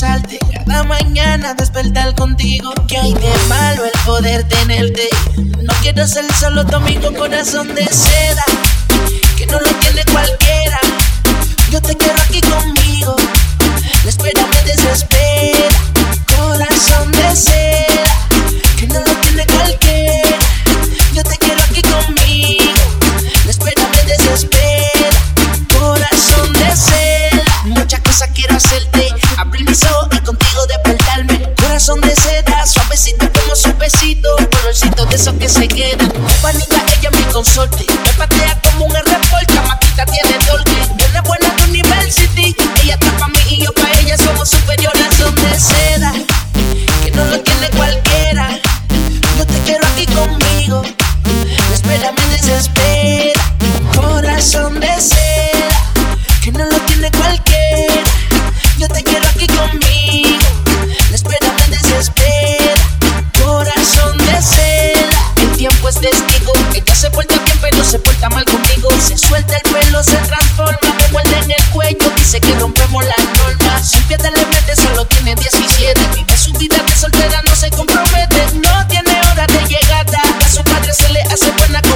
besarte, cada mañana despertar contigo. Que hay de malo el poder tenerte. No quiero ser solo tu amigo, corazón de seda, que no lo tiene cualquiera. Yo te quiero aquí conmigo, besito. Colorcito de esos que se quedan. Panita, ella mi consorte. Me patea como un R-Port, chamaquita tiene torque. Buena, buena de University. Ella está pa' mí y yo pa' ella. Somos superiores, son de seda. Que no lo tiene cualquiera. Yo te quiero aquí conmigo. La espera me desespera.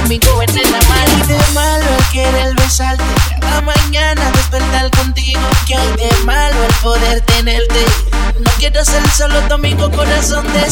Conmigo en el amar. Y de malo el querer besarte. Cada mañana despertar contigo. Que hay de malo el poder tenerte. No quiero ser solo tu amigo, corazón de